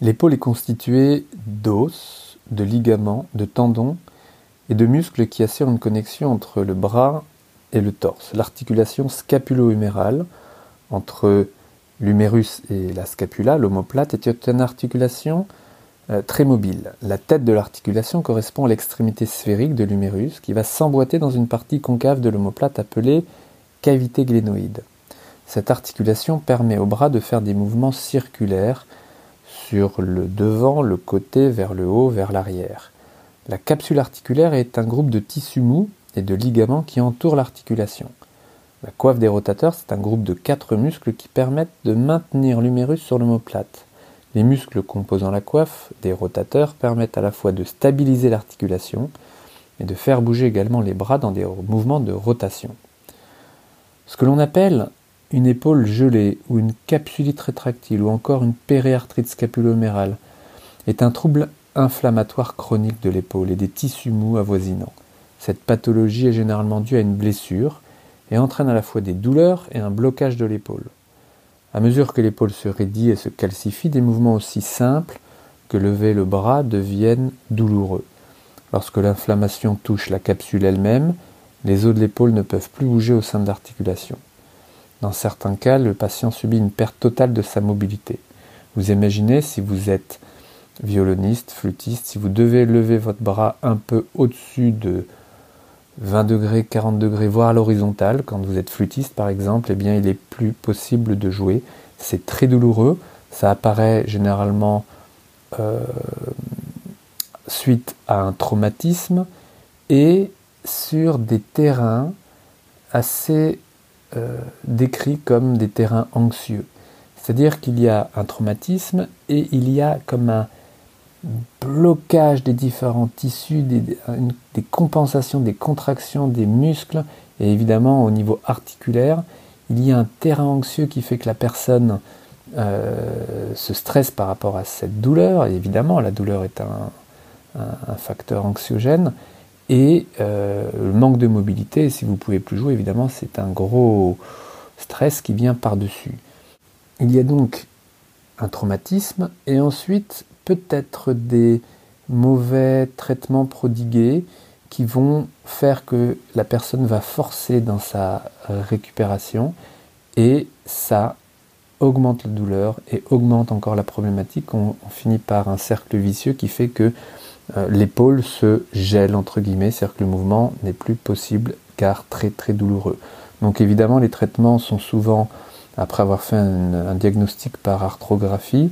L'épaule est constituée d'os, de ligaments, de tendons et de muscles qui assurent une connexion entre le bras et le torse. L'articulation scapulo-humérale entre l'humérus et la scapula, l'omoplate, est une articulation euh, très mobile. La tête de l'articulation correspond à l'extrémité sphérique de l'humérus qui va s'emboîter dans une partie concave de l'omoplate appelée cavité glénoïde. Cette articulation permet au bras de faire des mouvements circulaires sur le devant, le côté, vers le haut, vers l'arrière. La capsule articulaire est un groupe de tissus mous et de ligaments qui entourent l'articulation. La coiffe des rotateurs, c'est un groupe de quatre muscles qui permettent de maintenir l'humérus sur l'omoplate. Les muscles composant la coiffe des rotateurs permettent à la fois de stabiliser l'articulation et de faire bouger également les bras dans des mouvements de rotation. Ce que l'on appelle une épaule gelée ou une capsulite rétractile ou encore une périarthrite scapulomérale est un trouble inflammatoire chronique de l'épaule et des tissus mous avoisinants. Cette pathologie est généralement due à une blessure et entraîne à la fois des douleurs et un blocage de l'épaule. À mesure que l'épaule se raidit et se calcifie, des mouvements aussi simples que lever le bras deviennent douloureux. Lorsque l'inflammation touche la capsule elle-même, les os de l'épaule ne peuvent plus bouger au sein de l'articulation. Dans certains cas, le patient subit une perte totale de sa mobilité. Vous imaginez si vous êtes violoniste, flûtiste, si vous devez lever votre bras un peu au-dessus de 20 degrés, 40 degrés, voire à l'horizontale, quand vous êtes flûtiste par exemple, eh bien il est plus possible de jouer. C'est très douloureux. Ça apparaît généralement euh, suite à un traumatisme et sur des terrains assez euh, décrits comme des terrains anxieux. C'est-à-dire qu'il y a un traumatisme et il y a comme un blocage des différents tissus, des, compensations, des contractions des muscles et évidemment au niveau articulaire, il y a un terrain anxieux qui fait que la personne euh, se stresse par rapport à cette douleur. Et évidemment, la douleur est un facteur anxiogène. Et euh, le manque de mobilité, si vous ne pouvez plus jouer, évidemment, c'est un gros stress qui vient par-dessus. Il y a donc un traumatisme et ensuite peut-être des mauvais traitements prodigués qui vont faire que la personne va forcer dans sa récupération et ça augmente la douleur et augmente encore la problématique. On, finit par un cercle vicieux qui fait que l'épaule se gèle entre guillemets, c'est-à-dire que le mouvement n'est plus possible car très très douloureux. Donc évidemment les traitements sont souvent, après avoir fait un, diagnostic par arthrographie,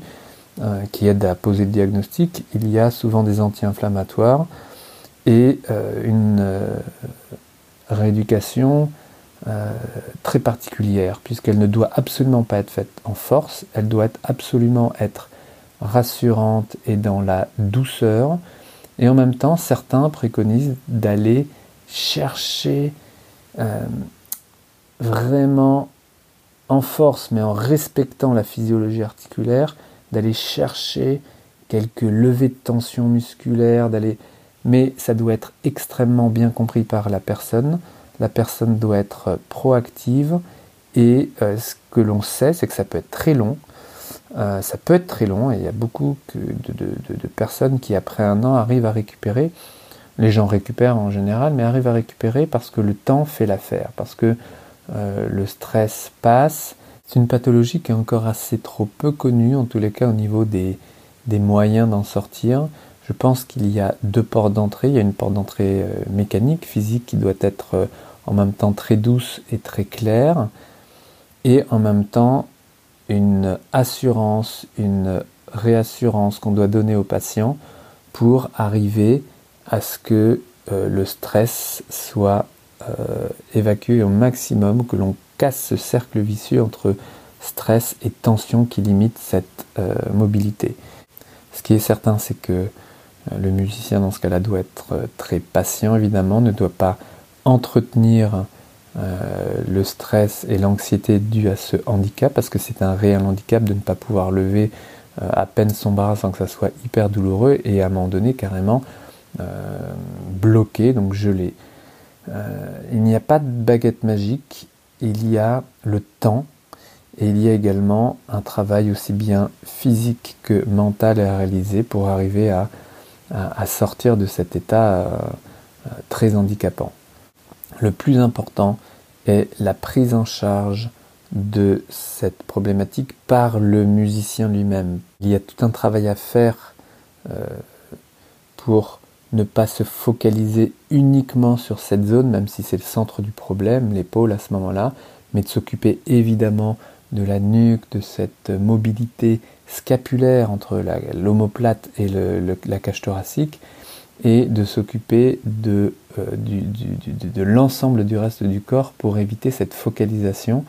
euh, qui aide à poser le diagnostic, il y a souvent des anti-inflammatoires et euh, une rééducation très particulière, puisqu'elle ne doit absolument pas être faite en force, elle doit absolument être rassurante et dans la douceur, et en même temps, certains préconisent d'aller chercher euh, vraiment en force, mais en respectant la physiologie articulaire, d'aller chercher quelques levées de tension musculaire, d'aller, mais ça doit être extrêmement bien compris par la personne. La personne doit être proactive et euh, ce que l'on sait, c'est que ça peut être très long. Euh, ça peut être très long et il y a beaucoup de, personnes qui, après un an, arrivent à récupérer. Les gens récupèrent en général, mais arrivent à récupérer parce que le temps fait l'affaire, parce que euh, le stress passe. C'est une pathologie qui est encore assez trop peu connue, en tous les cas au niveau des, moyens d'en sortir. Je pense qu'il y a deux portes d'entrée. Il y a une porte d'entrée euh, mécanique, physique, qui doit être en même temps très douce et très claire, et en même temps une assurance, une réassurance qu'on doit donner au patient pour arriver à ce que euh, le stress soit euh, évacué au maximum, que l'on casse ce cercle vicieux entre stress et tension qui limite cette euh, mobilité. Ce qui est certain, c'est que le musicien dans ce cas-là doit être très patient, évidemment, ne doit pas entretenir le stress et l'anxiété due à ce handicap, parce que c'est un réel handicap de ne pas pouvoir lever euh, à peine son bras sans que ça soit hyper douloureux et à un moment donné carrément euh, bloqué, donc gelé. il n'y a pas de baguette magique, il y a le temps Et il y a également un travail aussi bien physique que mental à réaliser pour arriver à, sortir de cet état euh, euh, très handicapant. Le plus important est la prise en charge de cette problématique par le musicien lui-même. Il y a tout un travail à faire euh, pour ne pas se focaliser uniquement sur cette zone, même si c'est le centre du problème, l'épaule à ce moment-là, mais de s'occuper évidemment de la nuque, de cette mobilité scapulaire entre l'omoplate et la cage thoracique, et de s'occuper de, euh, de l'ensemble du reste du corps pour éviter cette focalisation,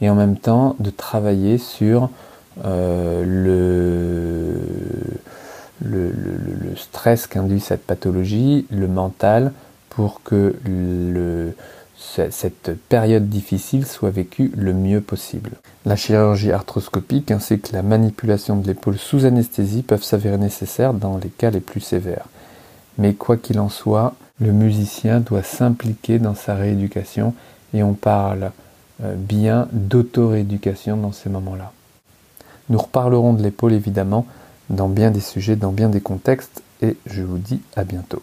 et en même temps de travailler sur euh, le, le, stress qu'induit cette pathologie, le mental, pour que cette période difficile soit vécue le mieux possible. La chirurgie arthroscopique ainsi que la manipulation de l'épaule sous anesthésie peuvent s'avérer nécessaires dans les cas les plus sévères. Mais quoi qu'il en soit, le musicien doit s'impliquer dans sa rééducation et on parle euh, bien d'auto-rééducation dans ces moments-là. Nous reparlerons de l'épaule évidemment dans bien des sujets, dans bien des contextes et je vous dis à bientôt.